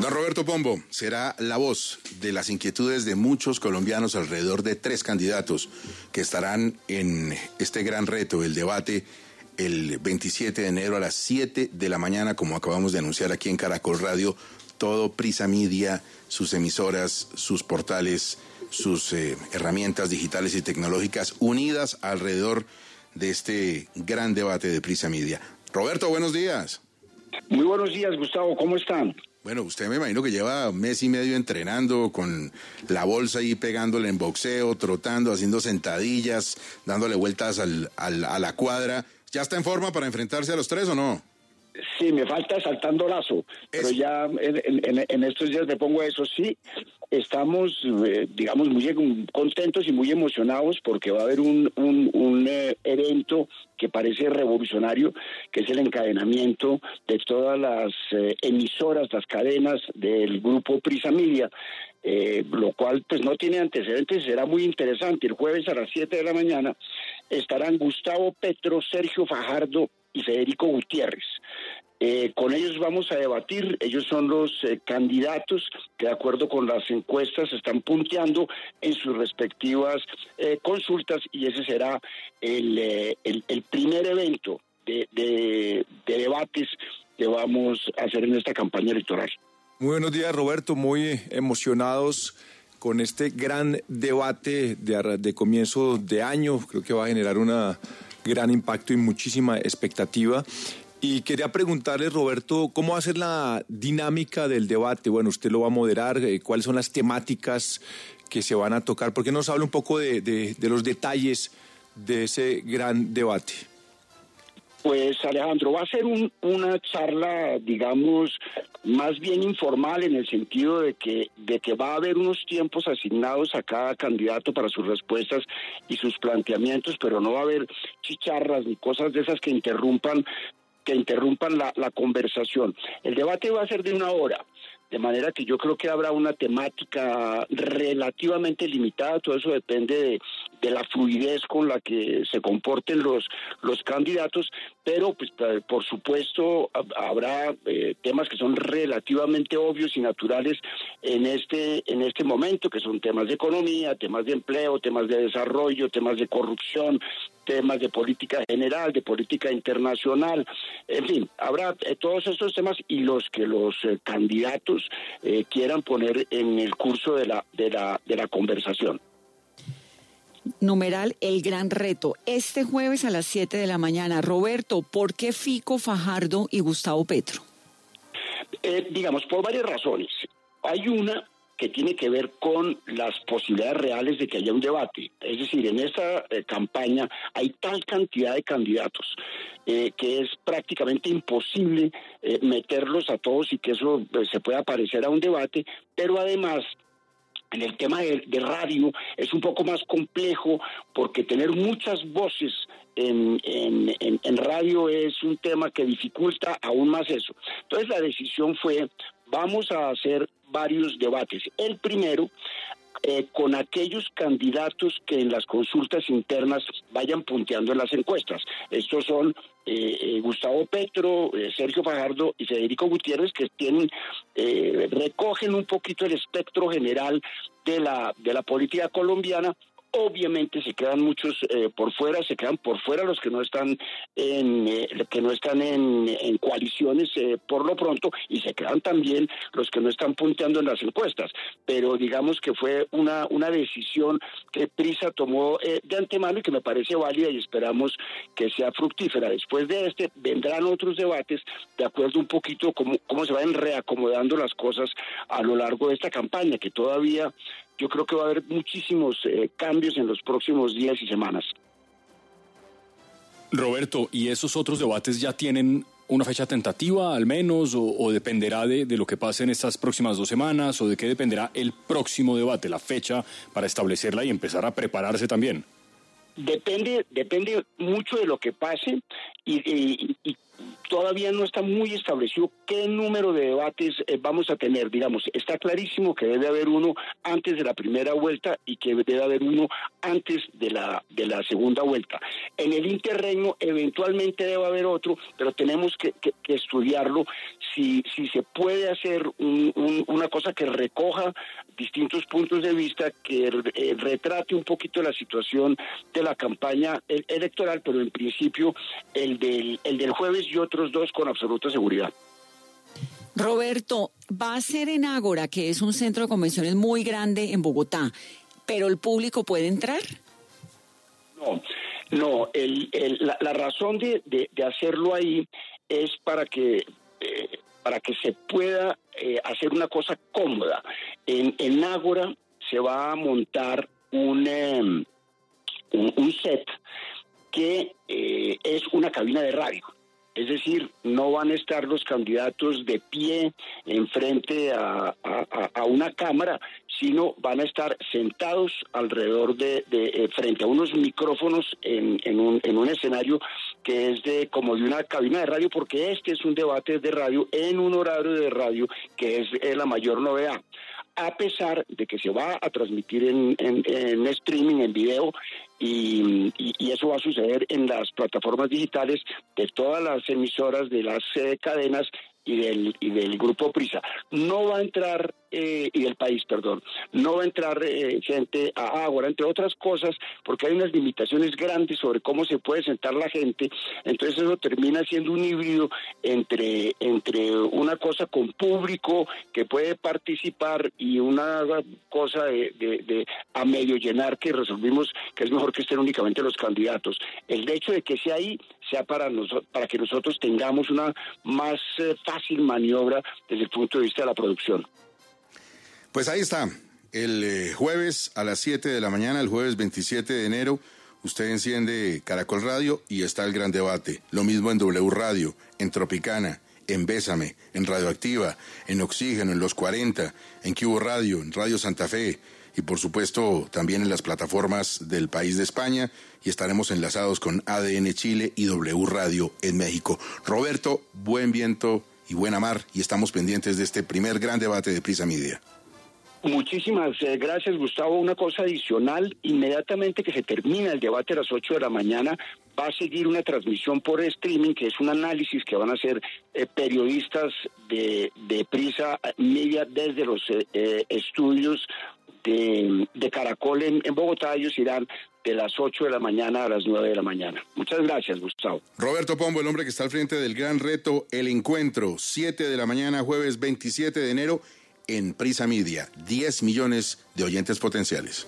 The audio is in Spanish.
Don Roberto Pombo será la voz de las inquietudes de muchos colombianos alrededor de tres candidatos que estarán en este gran reto, el debate el 27 de enero a las 7 de la mañana, como acabamos de anunciar aquí en Caracol Radio, todo Prisa Media, sus emisoras, sus portales, sus eh, herramientas digitales y tecnológicas unidas alrededor de este gran debate de Prisa Media. Roberto, buenos días. Muy buenos días, Gustavo, ¿cómo están? Bueno, usted me imagino que lleva mes y medio entrenando con la bolsa ahí pegándole en boxeo, trotando, haciendo sentadillas, dándole vueltas al, a la cuadra. ¿Ya está en forma para enfrentarse a los tres o no? Sí, me falta saltando lazo, pero ya en, estos días me pongo eso. Sí, estamos, eh, digamos, muy contentos y muy emocionados porque va a haber un, un, eh, evento que parece revolucionario, que es el encadenamiento de todas las eh, emisoras, las cadenas del grupo Prisa Media, lo cual pues no tiene antecedentes, será muy interesante. El jueves a las 7 de la mañana estarán Gustavo Petro, Sergio Fajardo y Federico Gutiérrez. Eh, con ellos vamos a debatir, ellos son los eh, candidatos que de acuerdo con las encuestas están punteando en sus respectivas eh, consultas y ese será el, el, primer evento de, de, debates que vamos a hacer en esta campaña electoral. Muy buenos días Roberto, muy emocionados con este gran debate de, de comienzo de año, creo que va a generar una gran impacto y muchísima expectativa. Y quería preguntarle, Roberto, ¿cómo va a ser la dinámica del debate? Bueno, usted lo va a moderar, eh, ¿cuáles son las temáticas que se van a tocar? ¿Por qué nos habla un poco de, de los detalles de ese gran debate? Pues Alejandro, va a ser una charla, digamos, más bien informal en el sentido de que, de que va a haber unos tiempos asignados a cada candidato para sus respuestas y sus planteamientos, pero no va a haber chicharras ni cosas de esas que interrumpan que interrumpan la, la conversación. El debate va a ser de una hora. De manera que yo creo que habrá una temática relativamente limitada, todo eso depende de, la fluidez con la que se comporten los, los candidatos, pero pues por supuesto habrá eh, temas que son relativamente obvios y naturales en este, en este momento, que son temas de economía, temas de empleo, temas de desarrollo, temas de corrupción, temas de política general, de política internacional, en fin, habrá eh, todos estos temas y los que los eh, candidatos eh, quieran poner en el curso de la, de la, de la conversación. Numeral El Gran Reto. Este jueves a las 7 de la mañana. Roberto, ¿por qué Fico, Fajardo y Gustavo Petro? digamos, por varias razones. Hay una que tiene que ver con las posibilidades reales de que haya un debate. Es decir, en esta eh, campaña hay tal cantidad de candidatos eh, que es prácticamente imposible eh, meterlos a todos y que eso se pueda parecer a un debate, pero además en el tema de, radio es un poco más complejo porque tener muchas voces en, en, en, radio es un tema que dificulta aún más eso. Entonces la decisión fue, vamos a hacer varios debates. El primero, eh, con aquellos candidatos que en las consultas internas vayan punteando en las encuestas. Estos son eh, eh, Gustavo Petro, Sergio Fajardo y Federico Gutiérrez, que tienen, recogen un poquito el espectro general de la, de la política colombiana Obviamente se quedan muchos eh, por fuera, se quedan por fuera los que no están en eh, que no están en, coaliciones eh, por lo pronto y se quedan también los que no están punteando en las encuestas. Pero digamos que fue una una decisión que Prisa tomó de antemano y que me parece válida y esperamos que sea fructífera. Después de este vendrán otros debates de acuerdo un poquito cómo cómo se van reacomodando las cosas a lo largo de esta campaña que todavía yo creo que va a haber muchísimos eh, cambios en los próximos días y semanas. Roberto, ¿y esos otros debates ya tienen una fecha tentativa al menos o, dependerá de, de, lo que pase en estas próximas dos semanas o de qué dependerá el próximo debate, la fecha para establecerla y empezar a prepararse también? Depende, depende mucho de lo que pase y, todavía no está muy establecido qué número de debates eh, vamos a tener. Digamos, está clarísimo que debe haber uno antes de la primera vuelta y que debe haber uno antes de la, de la segunda vuelta. En el interreño eventualmente debe haber otro, pero tenemos que, estudiarlo si, si se puede hacer un, una cosa que recoja distintos puntos de vista, que eh, retrate un poquito la situación de la campaña electoral, pero en principio el del, el del jueves y otros dos con absoluta seguridad. Roberto, va a ser en Ágora, que es un centro de convenciones muy grande en Bogotá, pero el público puede entrar. No, no, la, razón de, hacerlo ahí es para que eh, para que se pueda eh, hacer una cosa cómoda. En, en Ágora se va a montar un, em, un, set que eh, es una cabina de radio. Es decir, no van a estar los candidatos de pie enfrente a, a, una cámara, sino van a estar sentados alrededor de, eh, frente a unos micrófonos en, un, en un escenario que es de como de una cabina de radio, porque este es un debate de radio en un horario de radio que es la mayor novedad a pesar de que se va a transmitir en, en, streaming, en video, y, eso va a suceder en las plataformas digitales de todas las emisoras de las eh, cadenas y del, y del grupo Prisa. No va a entrar, eh, y del país, perdón, no va a entrar eh, gente a Ágora, entre otras cosas, porque hay unas limitaciones grandes sobre cómo se puede sentar la gente, entonces eso termina siendo un híbrido entre, entre una cosa con público que puede participar y una cosa de, de, a medio llenar que resolvimos que es mejor que estén únicamente los candidatos. El hecho de que sea ahí sea para, nosotros, para que nosotros tengamos una más eh, fácil maniobra desde el punto de vista de la producción. Pues ahí está. El eh, jueves a las 7 de la mañana, el jueves 27 de enero, usted enciende Caracol Radio y está el gran debate. Lo mismo en W Radio, en Tropicana, en Bésame, en Radioactiva, en Oxígeno, en Los 40, en Cubo Radio, en Radio Santa Fe y por supuesto también en las plataformas del país de España y estaremos enlazados con ADN Chile y W Radio en México. Roberto, buen viento y buena mar y estamos pendientes de este primer gran debate de Prisa Media. Muchísimas eh, gracias, Gustavo. Una cosa adicional, inmediatamente que se termina el debate a las 8 de la mañana, va a seguir una transmisión por streaming, que es un análisis que van a hacer eh, periodistas de, Prisa Media desde los eh, estudios de, Caracol en, en Bogotá. Ellos irán de las 8 de la mañana a las 9 de la mañana. Muchas gracias, Gustavo. Roberto Pombo, el hombre que está al frente del gran reto, el encuentro, 7 de la mañana, jueves 27 de enero, en Prisa Media. 10 millones de oyentes potenciales.